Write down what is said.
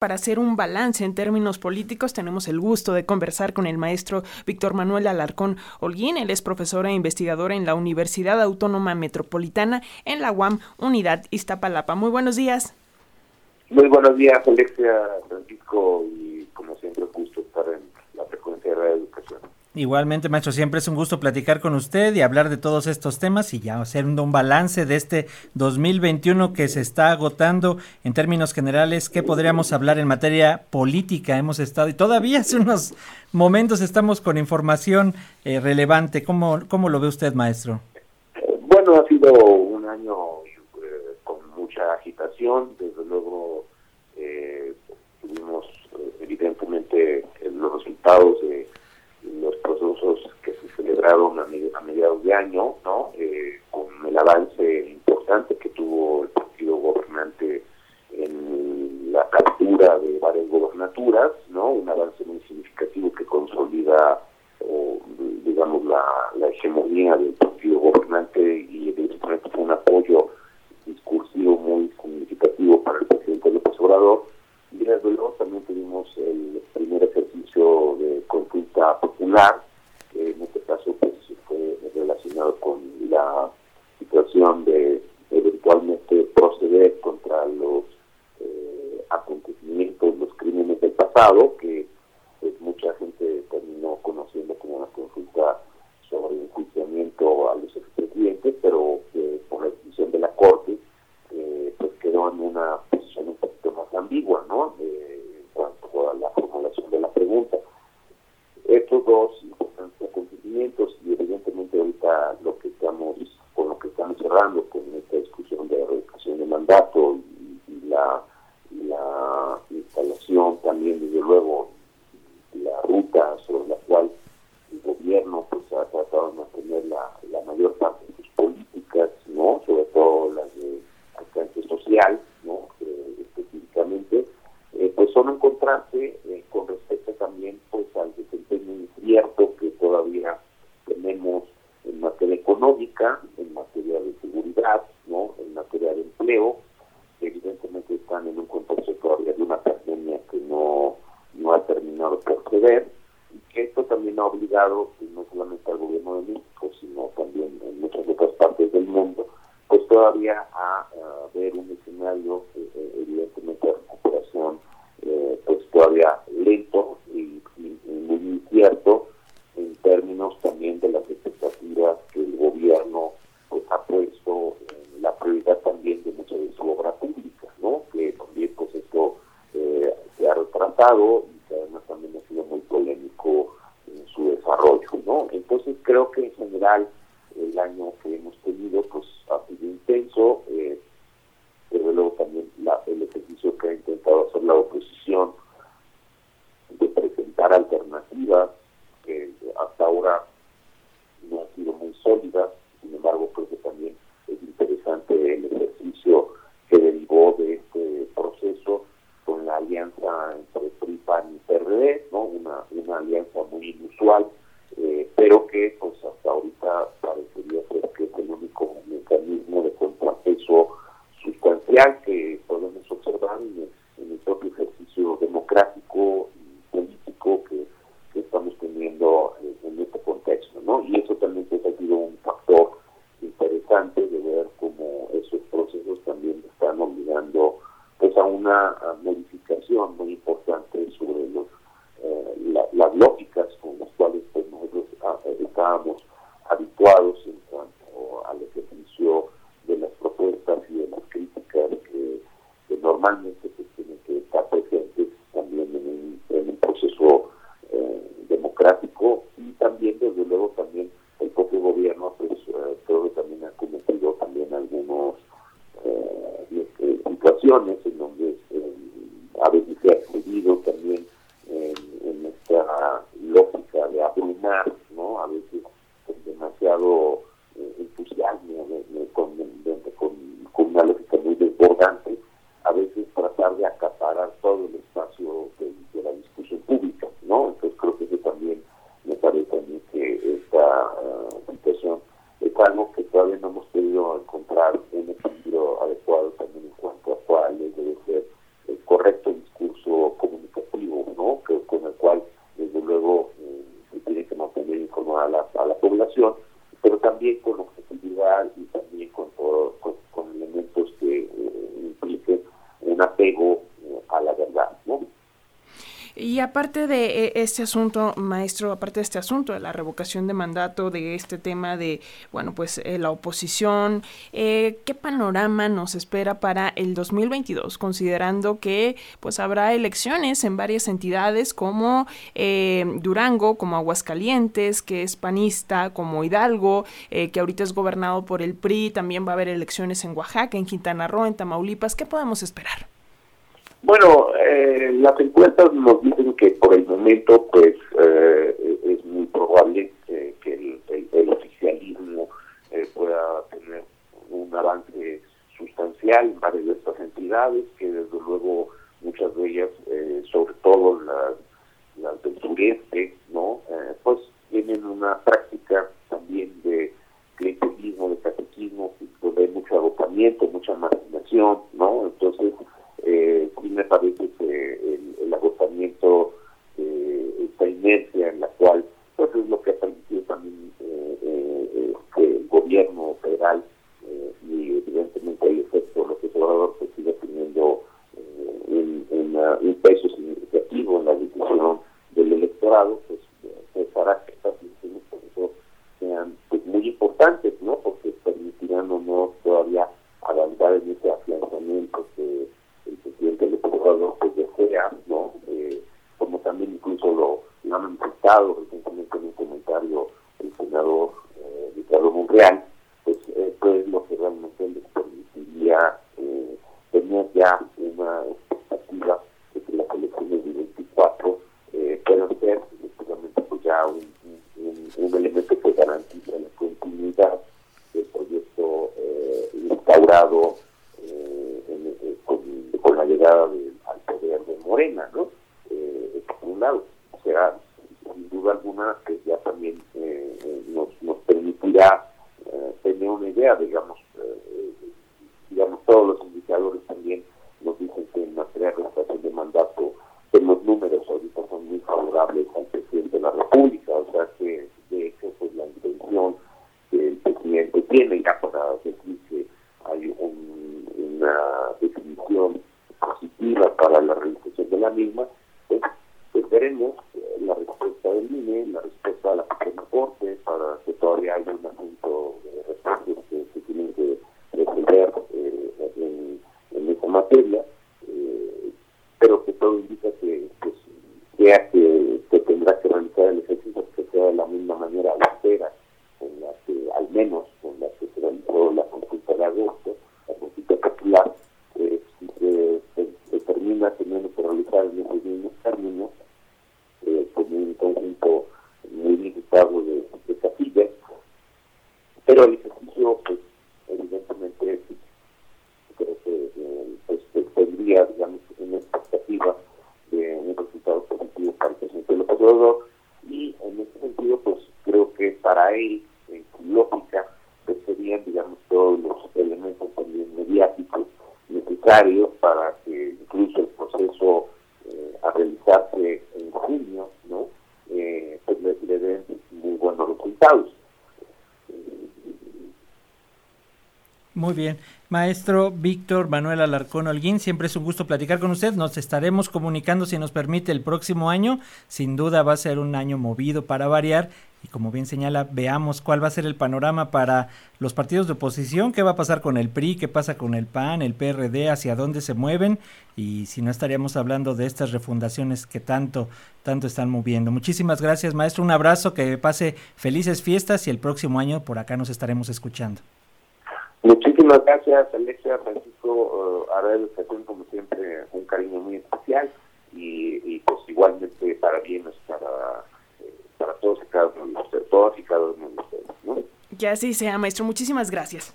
Para hacer un balance en términos políticos, tenemos el gusto de conversar con el maestro Víctor Manuel Alarcón Holguín. Él es profesor e investigador en la Universidad Autónoma Metropolitana en la UAM, Unidad Iztapalapa. Muy buenos días. Muy buenos días, Alexia, Francisco, y como siempre, gusto estar en la frecuencia de Radio Educación. Igualmente, maestro, siempre es un gusto platicar con usted y hablar de todos estos temas y ya hacer un, balance de este 2021 que se está agotando en términos generales. ¿Qué podríamos hablar en materia política? Hemos estado y todavía hace unos momentos estamos con información eh, relevante. ¿Cómo, ¿Cómo lo ve usted, maestro? Bueno, ha sido un año eh, con mucha agitación. Desde luego eh, tuvimos evidentemente los resultados de a, mediados de año, ¿no? Eh, con el avance importante que tuvo el partido gobernante en la captura de varias gobernaturas, ¿no? Un avance muy significativo que consolida, digamos, la, la hegemonía del partido gobernante y evidentemente fue un apoyo discursivo muy significativo para el presidente López Obrador. Y desde luego también tuvimos el primer ejercicio de consulta que que pues, mucha gente terminó conociendo como una consulta sobre enjuiciamiento a los expresidentes, pero que por la decisión de la Corte eh, pues quedó en una posición un poquito más ambigua, ¿no? en cuanto a la formulación de la pregunta estos dos importantes acontecimientos y evidentemente ahorita lo que estamos con lo que estamos cerrando con esta discusión de revocación de mandato y, la, la instalación también desde luego la ruta sobre la cual el gobierno pues ha tratado de mantener la, la mayor parte de sus políticas no sobre todo las de alcance social no eh, específicamente eh, pues son encontrarse eh, con respecto también pues al desempeño incierto que todavía tenemos en materia económica, en materia de seguridad, no, en materia de empleo, creo que en general el año que hemos tenido pues una Aparte de eh, este asunto, maestro, aparte de este asunto de la revocación de mandato, de este tema de, bueno, pues eh, la oposición, eh, ¿qué panorama nos espera para el 2022, considerando que pues habrá elecciones en varias entidades como Durango, como Aguascalientes, que es panista, como Hidalgo, que ahorita es gobernado por el PRI, también va a haber elecciones en Oaxaca, en Quintana Roo, en Tamaulipas, ¿qué podemos esperar? Bueno, eh, las encuestas nos dicen que por el momento, pues, eh, es muy probable que el, oficialismo eh, pueda tener un avance sustancial en varias de estas entidades, que desde luego muchas de ellas, sobre todo las, las del sureste, ¿no? pues tienen una práctica manifestado recientemente en un comentario el senador eh, Ricardo Monreal, pues esto es lo que realmente les permitiría eh, tener ya una expectativa de que las elecciones del 24 eh, puedan ser efectivamente pues ya un, un, elemento que garantiza la continuidad del proyecto eh, instaurado llegada al poder de Morena, ¿no? Eh, por un lado, o sea, sin que ya también eh, eh, nos, permitirá eh, tener una idea, digamos, Muy bien. Maestro Víctor Manuel Alarcón Holguín, siempre es un gusto platicar con usted. Nos estaremos comunicando, si nos permite, el próximo año. Sin duda va a ser un año movido para variar. Y como bien señala, veamos cuál va a ser el panorama para los partidos de oposición, qué va a pasar con el PRI, qué pasa con el PAN, el PRD, hacia dónde se mueven y si no estaríamos hablando de estas refundaciones que tanto, tanto están moviendo. Muchísimas gracias, maestro. Un abrazo, que pase felices fiestas y el próximo año por acá nos estaremos escuchando. Muchísimas gracias, Alexia, Francisco, uh, la educación como siempre, un cariño muy especial y, pues igualmente para bien eh, para todos y cada uno de ustedes, todos y cada uno de ustedes. ¿no? Ya así sea, maestro. Muchísimas gracias.